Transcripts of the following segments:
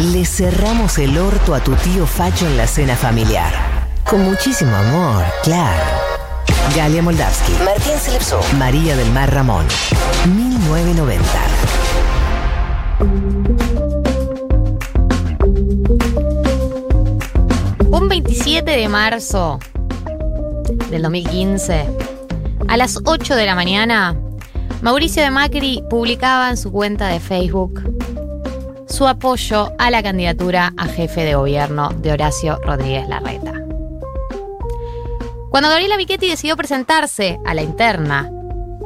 Le cerramos el orto a tu tío Facho en la cena familiar. Con muchísimo amor, claro. Galia Moldavsky, Martín Selepso, María del Mar Ramón. 1990. Un 27 de marzo del 2015, a las 8 de la mañana, Mauricio de Macri publicaba en su cuenta de Facebook su apoyo a la candidatura a jefe de gobierno de Horacio Rodríguez Larreta. Cuando Gabriela Michetti decidió presentarse a la interna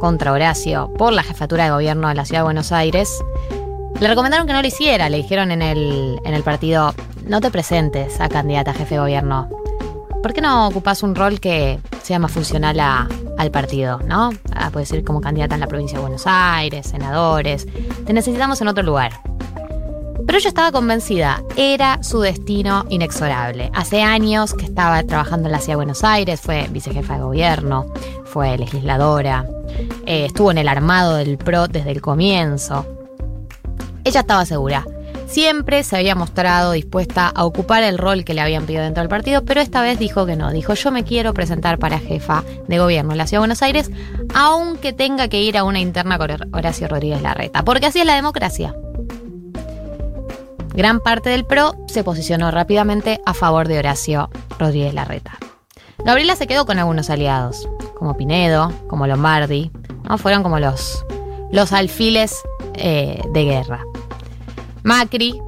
contra Horacio por la jefatura de gobierno de la Ciudad de Buenos Aires, le recomendaron que no lo hiciera. Le dijeron en el, en el partido, no te presentes a candidata a jefe de gobierno. ¿Por qué no ocupas un rol que sea más funcional a- al partido, no? Ah, puedes ir como candidata en la provincia de Buenos Aires, senadores. Te necesitamos en otro lugar. Pero ella estaba convencida, era su destino inexorable. Hace años que estaba trabajando en la ciudad de Buenos Aires, fue vicejefa de gobierno, fue legisladora, eh, estuvo en el armado del PRO desde el comienzo. Ella estaba segura. Siempre se había mostrado dispuesta a ocupar el rol que le habían pedido dentro del partido, pero esta vez dijo que no. Dijo, yo me quiero presentar para jefa de gobierno en la Ciudad de Buenos Aires, aunque tenga que ir a una interna con Horacio Rodríguez Larreta. Porque así es la democracia. Gran parte del PRO se posicionó rápidamente a favor de Horacio Rodríguez Larreta. Gabriela se quedó con algunos aliados, como Pinedo, como Lombardi, ¿no? fueron como los, los alfiles eh, de guerra. Macri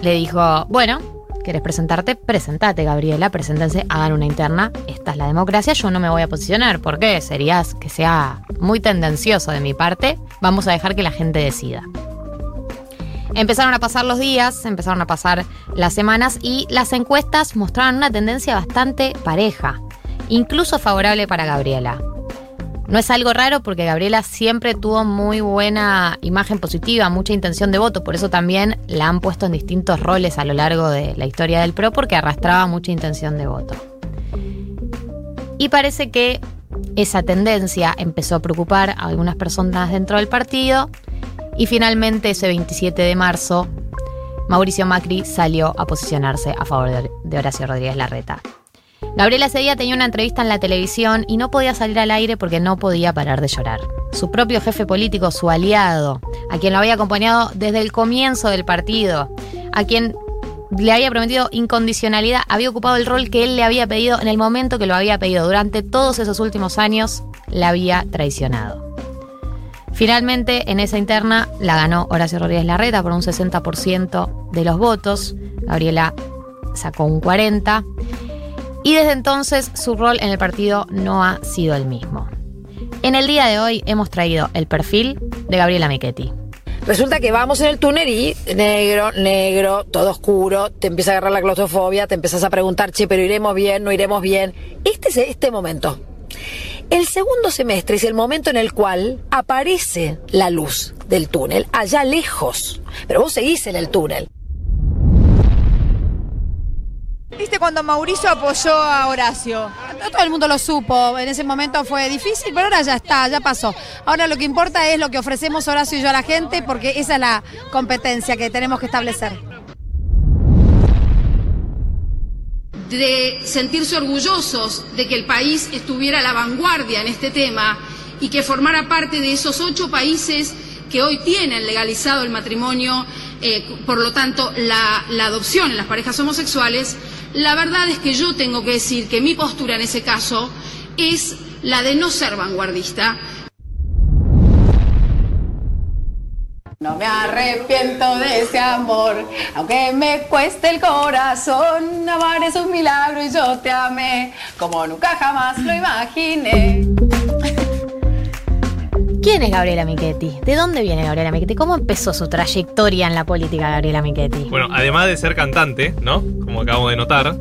le dijo, bueno, ¿querés presentarte? Presentate, Gabriela, preséntense, hagan una interna. Esta es la democracia, yo no me voy a posicionar. ¿Por qué? Sería que sea muy tendencioso de mi parte. Vamos a dejar que la gente decida. Empezaron a pasar los días, empezaron a pasar las semanas y las encuestas mostraban una tendencia bastante pareja, incluso favorable para Gabriela. No es algo raro porque Gabriela siempre tuvo muy buena imagen positiva, mucha intención de voto, por eso también la han puesto en distintos roles a lo largo de la historia del PRO porque arrastraba mucha intención de voto. Y parece que esa tendencia empezó a preocupar a algunas personas dentro del partido y finalmente ese 27 de marzo Mauricio Macri salió a posicionarse a favor de- Horacio Rodríguez Larreta. Gabriela ese día tenía una entrevista en la televisión y no podía salir al aire porque no podía parar de llorar. Su propio jefe político, su aliado, a quien lo había acompañado desde el comienzo del partido, a quien le había prometido incondicionalidad, había ocupado el rol que él le había pedido en el momento que lo había pedido. Durante todos esos últimos años, la había traicionado. Finalmente, en esa interna la ganó Horacio Rodríguez Larreta por un 60% de los votos. Gabriela sacó un 40%. Y desde entonces su rol en el partido no ha sido el mismo. En el día de hoy hemos traído el perfil de Gabriela Michetti. Resulta que vamos en el túnel y negro, negro, todo oscuro, te empieza a agarrar la claustrofobia, te empiezas a preguntar, che, pero iremos bien, no iremos bien. Este es este momento. El segundo semestre es el momento en el cual aparece la luz del túnel, allá lejos. Pero vos seguís en el túnel. ¿Viste cuando Mauricio apoyó a Horacio? No todo el mundo lo supo, en ese momento fue difícil, pero ahora ya está, ya pasó. Ahora lo que importa es lo que ofrecemos Horacio y yo a la gente, porque esa es la competencia que tenemos que establecer. De sentirse orgullosos de que el país estuviera a la vanguardia en este tema y que formara parte de esos ocho países que hoy tienen legalizado el matrimonio, eh, por lo tanto la, la adopción en las parejas homosexuales, la verdad es que yo tengo que decir que mi postura en ese caso es la de no ser vanguardista, No me arrepiento de ese amor, aunque me cueste el corazón. Amar es un milagro y yo te amé, como nunca jamás lo imaginé. ¿Quién es Gabriela Michetti? ¿De dónde viene Gabriela Michetti? ¿Cómo empezó su trayectoria en la política Gabriela Michetti? Bueno, además de ser cantante, ¿no? Como acabamos de notar,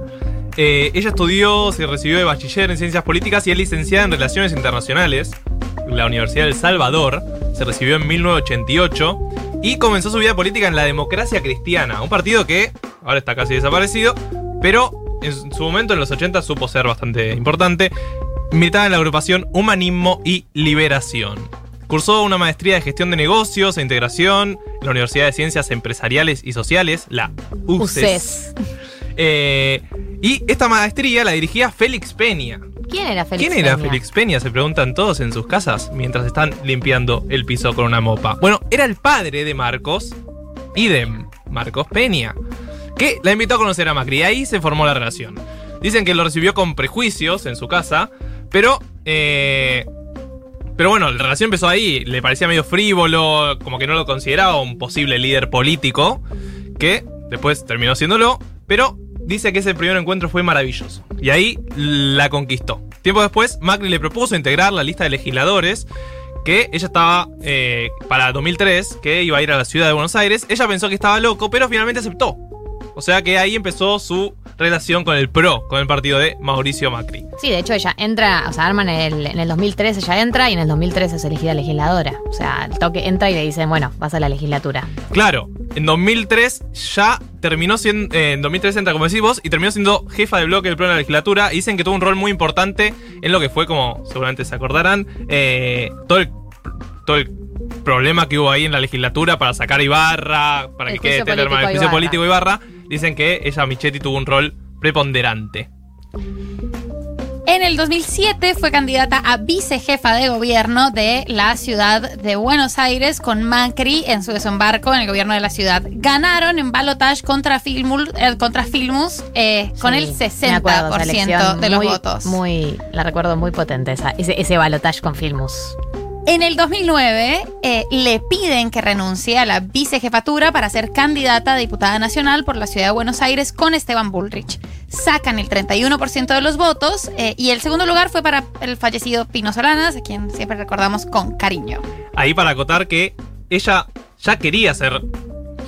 eh, ella estudió, se recibió de bachiller en ciencias políticas y es licenciada en relaciones internacionales la Universidad del Salvador. Se recibió en 1988 y comenzó su vida política en la Democracia Cristiana, un partido que ahora está casi desaparecido, pero en su momento en los 80 supo ser bastante importante. Militaba en la agrupación Humanismo y Liberación. Cursó una maestría de gestión de negocios e integración en la Universidad de Ciencias Empresariales y Sociales, la UCES. Uces. Eh, y esta maestría la dirigía Félix Peña. ¿Quién era Félix ¿Quién era Peña? Félix Peña? Se preguntan todos en sus casas mientras están limpiando el piso con una mopa. Bueno, era el padre de Marcos y de Marcos Peña, que la invitó a conocer a Macri. Y ahí se formó la relación. Dicen que lo recibió con prejuicios en su casa, pero. eh, pero bueno, la relación empezó ahí. Le parecía medio frívolo, como que no lo consideraba un posible líder político, que después terminó siéndolo, pero dice que ese primer encuentro fue maravilloso. Y ahí la conquistó. Tiempo después, Macri le propuso integrar la lista de legisladores que ella estaba eh, para 2003, que iba a ir a la ciudad de Buenos Aires. Ella pensó que estaba loco, pero finalmente aceptó. O sea que ahí empezó su relación con el PRO, con el partido de Mauricio Macri. Sí, de hecho ella entra, o sea, arman el, en el 2003 ella entra y en el 2003 es elegida legisladora. O sea, el toque entra y le dicen, bueno, vas a la legislatura. Claro, en 2003 ya terminó siendo. eh, en 2003 entra, como decís vos, y terminó siendo jefa de bloque del PRO en la legislatura. Y dicen que tuvo un rol muy importante en lo que fue, como seguramente se acordarán, eh, todo el. Todo el problema que hubo ahí en la legislatura para sacar Ibarra, para El que quede Tellerman, el juicio político Ibarra. Dicen que ella, Michetti, tuvo un rol preponderante. En el 2007 fue candidata a vicejefa de gobierno de la ciudad de Buenos Aires con Macri en su desembarco en el gobierno de la ciudad. Ganaron en balotage contra Filmus, eh, contra Filmus eh, con el Sí, me acuerdo, esa 60% elección de los muy- votos. Muy, la recuerdo muy potente, esa, ese, ese balotage con Filmus. En el 2009 eh, le piden que renuncie a la vicejefatura para ser candidata a diputada nacional por la ciudad de Buenos Aires con Esteban Bullrich. Sacan el 31% de los votos eh, y el segundo lugar fue para el fallecido Pino Solanas, a quien siempre recordamos con cariño. Ahí para acotar que ella ya quería ser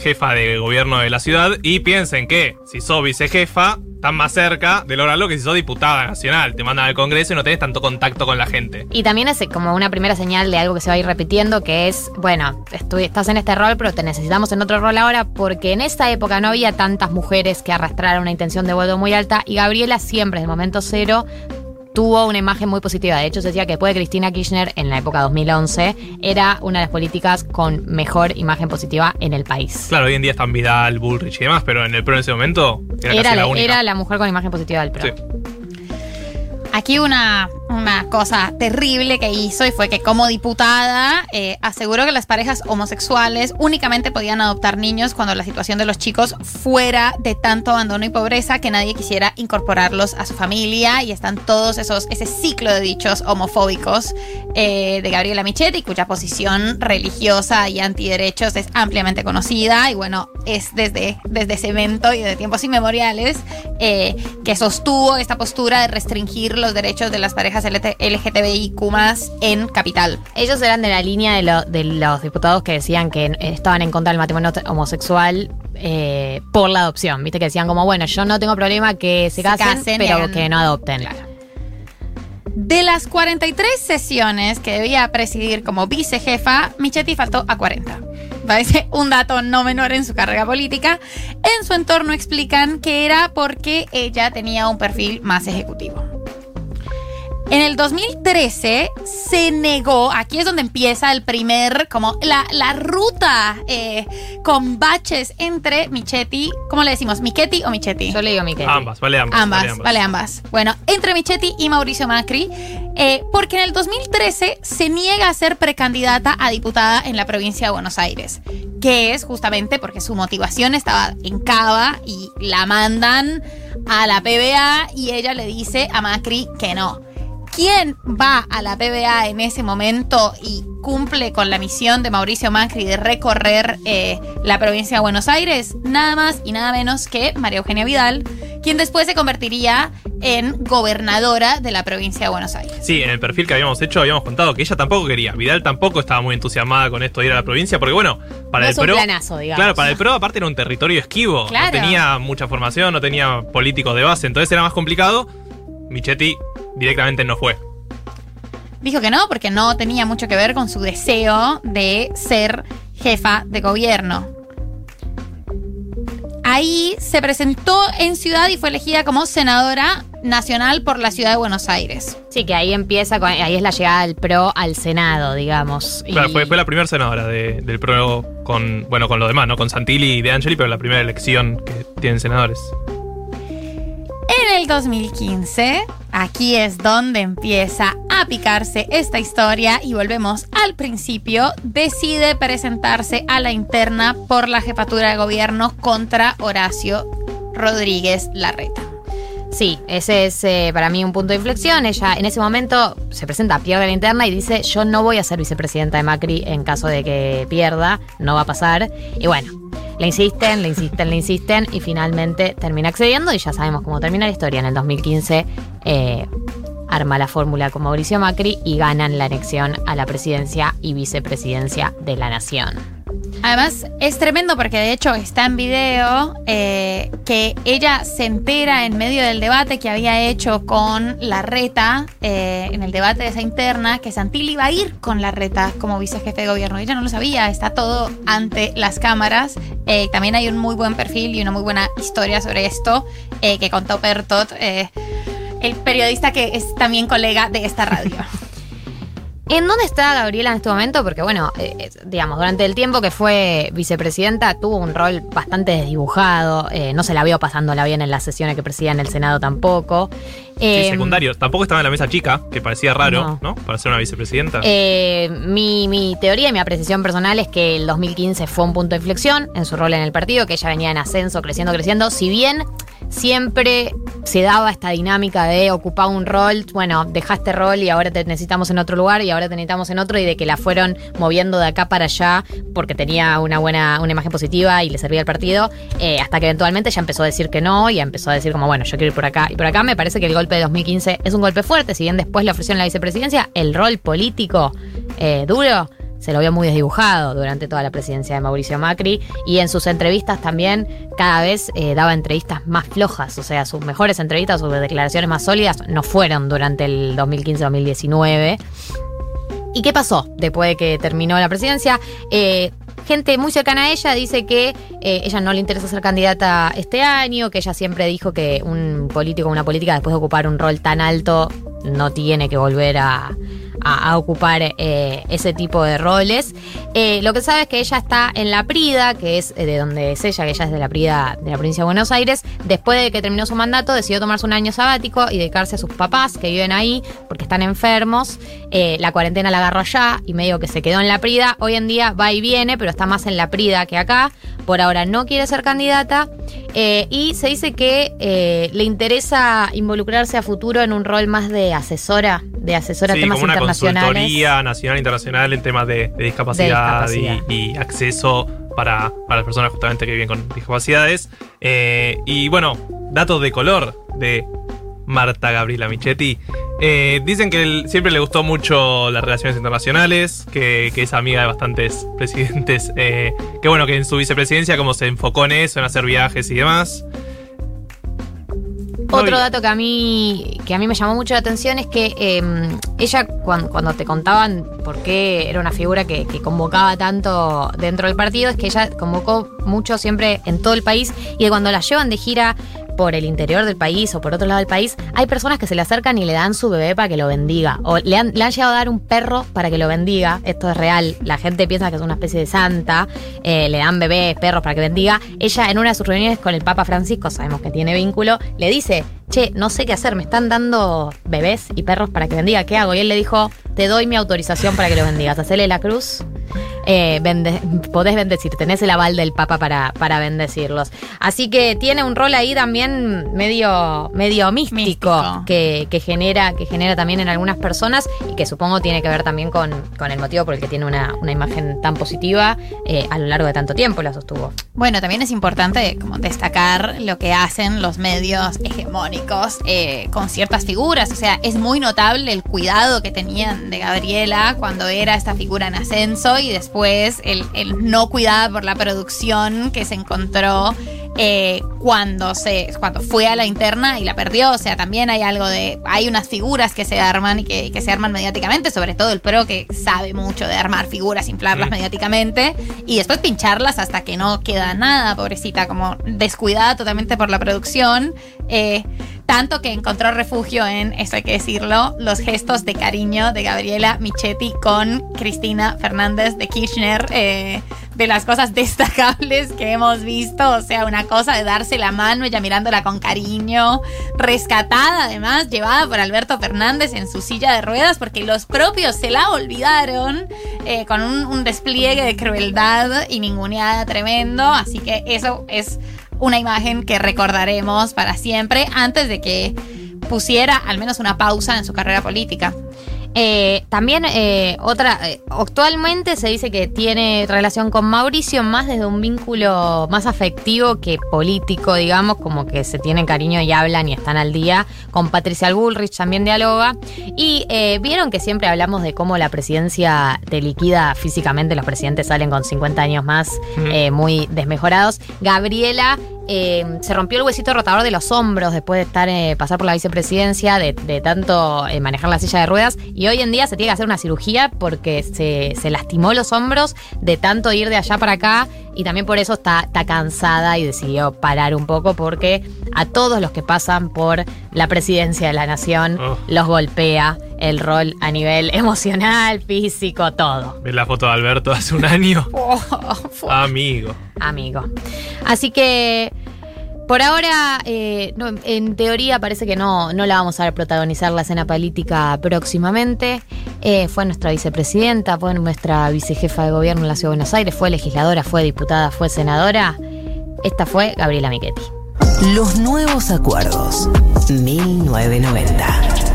jefa de gobierno de la ciudad y piensen que si sos vicejefa, estás más cerca de lograrlo que si sos diputada nacional. Te mandan al Congreso y no tenés tanto contacto con la gente. Y también es como una primera señal de algo que se va a ir repitiendo, que es, bueno, estás en este rol, pero te necesitamos en otro rol ahora, porque en esa época no había tantas mujeres que arrastraran una intención de voto muy alta, y Gabriela siempre, desde el momento cero, tuvo una imagen muy positiva. De hecho, se decía que después de Cristina Kirchner, en la época 2011, era una de las políticas con mejor imagen positiva en el país. Claro, hoy en día están Vidal, Bullrich y demás, pero en el PRO en ese momento era, Era, casi la la, única. era la mujer con imagen positiva del PRO. Sí. Aquí una, una cosa terrible que hizo y fue que como diputada eh, aseguró que las parejas homosexuales únicamente podían adoptar niños cuando la situación de los chicos fuera de tanto abandono y pobreza que nadie quisiera incorporarlos a su familia y están todos esos ese ciclo de dichos homofóbicos eh, de Gabriela Michetti cuya posición religiosa y antiderechos es ampliamente conocida y bueno es desde, desde ese evento y de tiempos inmemoriales eh, que sostuvo esta postura de restringir los derechos de las parejas LT LGTBIQ en Capital. Ellos eran de la línea de, lo- de los diputados que decían que estaban en contra del matrimonio homosexual eh, por la adopción. Viste que decían como, bueno, yo no tengo problema que se Se casen, pero que no adopten. De las 43 sesiones que debía presidir como vicejefa, Michetti faltó a 40. Parece un dato no menor en su carrera política. En su entorno explican que era porque ella tenía un perfil más ejecutivo. En el 2013 se negó, aquí es donde empieza el primer, como la, la ruta eh, con baches entre Michetti, ¿cómo le decimos? ¿Michetti o Michetti? Yo le digo Miquel. Ambas, vale ambas. Ambas, vale ambas. Bueno, entre Michetti y Mauricio Macri, eh, porque en el 2013 se niega a ser precandidata a diputada en la provincia de Buenos Aires, que es justamente porque su motivación estaba en Cava y la mandan a la PBA y ella le dice a Macri que no. ¿Quién va a la PBA en ese momento y cumple con la misión de Mauricio Macri de recorrer eh, la provincia de Buenos Aires? Nada más y nada menos que María Eugenia Vidal, quien después se convertiría en gobernadora de la provincia de Buenos Aires. Sí, en el perfil que habíamos hecho habíamos contado que ella tampoco quería. Vidal tampoco estaba muy entusiasmada con esto de ir a la provincia, porque bueno, para No el es un PRO. planazo, digamos. Claro, para el PRO aparte era un territorio esquivo. Claro. No tenía mucha formación, no tenía políticos de base, entonces era más complicado. Michetti directamente no fue. Dijo que no, porque no tenía mucho que ver con su deseo de ser jefa de gobierno. Ahí se presentó en Ciudad y fue elegida como senadora nacional por la ciudad de Buenos Aires. Sí, que ahí empieza, con- ahí es la llegada del PRO al Senado, digamos. Y- Claro, fue, fue la primera senadora de- del PRO con, bueno, con lo demás, ¿no? Con Santilli y De Angeli, pero la primera elección que tienen senadores. En el 2015, aquí es donde empieza a picarse esta historia y volvemos al principio, decide presentarse a la interna por la jefatura de gobierno contra Horacio Rodríguez Larreta. Sí, ese es eh, para mí un punto de inflexión. Ella en ese momento se presenta, pierde la interna y dice, yo no voy a ser vicepresidenta de Macri en caso de que pierda, no va a pasar. Y bueno, le insisten, le insisten, le insisten y finalmente termina accediendo y ya sabemos cómo termina la historia. En el 2015 eh, arma la fórmula con Mauricio Macri y ganan la elección a la presidencia y vicepresidencia de la nación. Además, es tremendo porque de hecho está en video eh, que ella se entera en medio del debate que había hecho con Larreta, eh, en el debate de esa interna, que Santilli iba a ir con Larreta como vicejefe de gobierno. Ella no lo sabía, está todo ante las cámaras. Eh, también hay un muy buen perfil y una muy buena historia sobre esto que contó Pertot, el periodista que es también colega de esta radio. ¿En dónde está Gabriela en este momento? Porque, bueno, eh, eh, digamos, durante el tiempo que fue vicepresidenta tuvo un rol bastante desdibujado. eh, no se la vio pasándola bien en las sesiones que presidía en el Senado tampoco. Sí, Eh, secundario. Tampoco estaba en la mesa chica, que parecía raro, No. ¿no? Para ser una vicepresidenta. eh, mi, mi teoría y mi apreciación personal es que el 2015 fue un punto de inflexión en su rol en el partido, que ella venía en ascenso, creciendo, creciendo. Si bien siempre se daba esta dinámica de ocupar un rol, bueno, dejaste rol y ahora te necesitamos en otro lugar y ahora te necesitamos en otro y de que la fueron moviendo de acá para allá porque tenía una buena, una imagen positiva y le servía al partido, eh, hasta que eventualmente ya empezó a decir que no y empezó a decir como, bueno, yo quiero ir por acá y por acá. Me parece que el golpe de 2015 es un golpe fuerte, si bien después le ofrecieron la vicepresidencia, el rol político eh, duro se lo vio muy desdibujado durante toda la presidencia de Mauricio Macri y en sus entrevistas también cada vez eh, daba entrevistas más flojas, o sea, sus mejores entrevistas, sus declaraciones más sólidas no fueron durante el 2015-2019. ¿Y qué pasó después de que terminó la presidencia? Eh, gente muy cercana a ella dice que eh, ella no le interesa ser candidata este año, que ella siempre dijo que un político una política después de ocupar un rol tan alto no tiene que volver a, a- ocupar eh, ese tipo de roles. Eh, lo que sabe es que ella está en la Prida, que es eh, de donde es ella, que ella es de la Prida de la provincia de Buenos Aires. Después de que terminó su mandato, decidió tomarse un año sabático y dedicarse a sus papás que viven ahí porque están enfermos. La cuarentena la agarró allá y medio que se quedó en la Prida. Hoy en día va y viene, pero está más en la Prida que acá. Por ahora no quiere ser candidata. Y se dice que le interesa involucrarse a futuro en un rol más de asesora, de asesora sí, temas como una internacionales. consultoría nacional e internacional en temas de, de discapacidad, De discapacidad. Y, y acceso para, para las personas justamente que viven con discapacidades. Eh, y bueno, datos de color de Marta Gabriela Michetti. Eh, dicen que él- siempre le gustó mucho las relaciones internacionales, que, que es amiga de bastantes presidentes. eh, que bueno, que en su vicepresidencia como se enfocó en eso, en hacer viajes y demás. Otro dato que a mí que a mí me llamó mucho la atención es que eh, ella cuando, cuando te contaban por qué era una figura que, que convocaba tanto dentro del partido es que ella convocó mucho siempre en todo el país y cuando la llevan de gira por el interior del país o por otro lado del país, hay personas que se le acercan y le dan su bebé para que lo bendiga. O le han, le han llegado a dar un perro para que lo bendiga. Esto es real. La gente piensa que es una especie de santa. eh, le dan bebés, perros para que bendiga. Ella en una de sus reuniones con el Papa Francisco, sabemos que tiene vínculo, le dice, che, no sé qué hacer, me están dando bebés y perros para que bendiga, ¿qué hago? Y él le dijo, te doy mi autorización para que lo bendigas. Hacele la cruz eh, bende- podés bendecir, tenés el aval del Papa para, para bendecirlos. Así que tiene un rol ahí también medio, medio místico, Místico. Que, que genera, que genera también en algunas personas y que supongo tiene que ver también con, con el motivo por el que tiene una, una imagen tan positiva eh, a lo largo de tanto tiempo, la sostuvo. Bueno, también es importante como destacar lo que hacen los medios hegemónicos eh, con ciertas figuras. O sea, es muy notable el cuidado que tenían de Gabriela cuando era esta figura en ascenso y después el, el no cuidada por la producción que se encontró eh, cuando se cuando fue a la interna y la perdió. O sea, también hay algo de. Hay unas figuras que se arman y que, que se arman mediáticamente, sobre todo el pro que sabe mucho de armar figuras, inflarlas Mm. mediáticamente y después pincharlas hasta que no queda nada, pobrecita, como descuidada totalmente por la producción. Eh, Tanto que encontró refugio en, eso hay que decirlo, los gestos de cariño de Gabriela Michetti con Cristina Fernández de Kirchner. eh, de las cosas destacables que hemos visto. O sea, una cosa de darse la mano, ella mirándola con cariño, rescatada además, llevada por Alberto Fernández en su silla de ruedas, porque los propios se la olvidaron eh, con un, un despliegue de crueldad y ninguneada tremendo. Así que eso es una imagen que recordaremos para siempre antes de que pusiera al menos una pausa en su carrera política. Eh, también eh, otra, eh, actualmente se dice que tiene relación con Mauricio más desde un vínculo más afectivo que político, digamos, como que se tienen cariño y hablan y están al día. Con Patricia Bullrich también dialoga. Y vieron que siempre hablamos de cómo la presidencia te liquida físicamente, los presidentes salen con 50 años más eh, muy desmejorados. Gabriela eh, se rompió el huesito rotador de los hombros después de estar eh, pasar por la vicepresidencia, de, de tanto eh, manejar la silla de ruedas. Y hoy en día se tiene que hacer una cirugía porque se, se lastimó los hombros de tanto ir de allá para acá. Y también por eso está, está cansada y decidió parar un poco porque a todos los que pasan por la presidencia de la nación Oh. los golpea el rol a nivel emocional, físico, todo. ¿Ves la foto de Alberto hace un año? Amigo. amigo. Así que por ahora, eh, no, en teoría parece que no, no la vamos a ver protagonizar la escena política próximamente. Eh, fue nuestra vicepresidenta, fue nuestra vicejefa de gobierno en la Ciudad de Buenos Aires, fue legisladora, fue diputada, fue senadora. Esta fue Gabriela Michetti. Los nuevos acuerdos. 1990.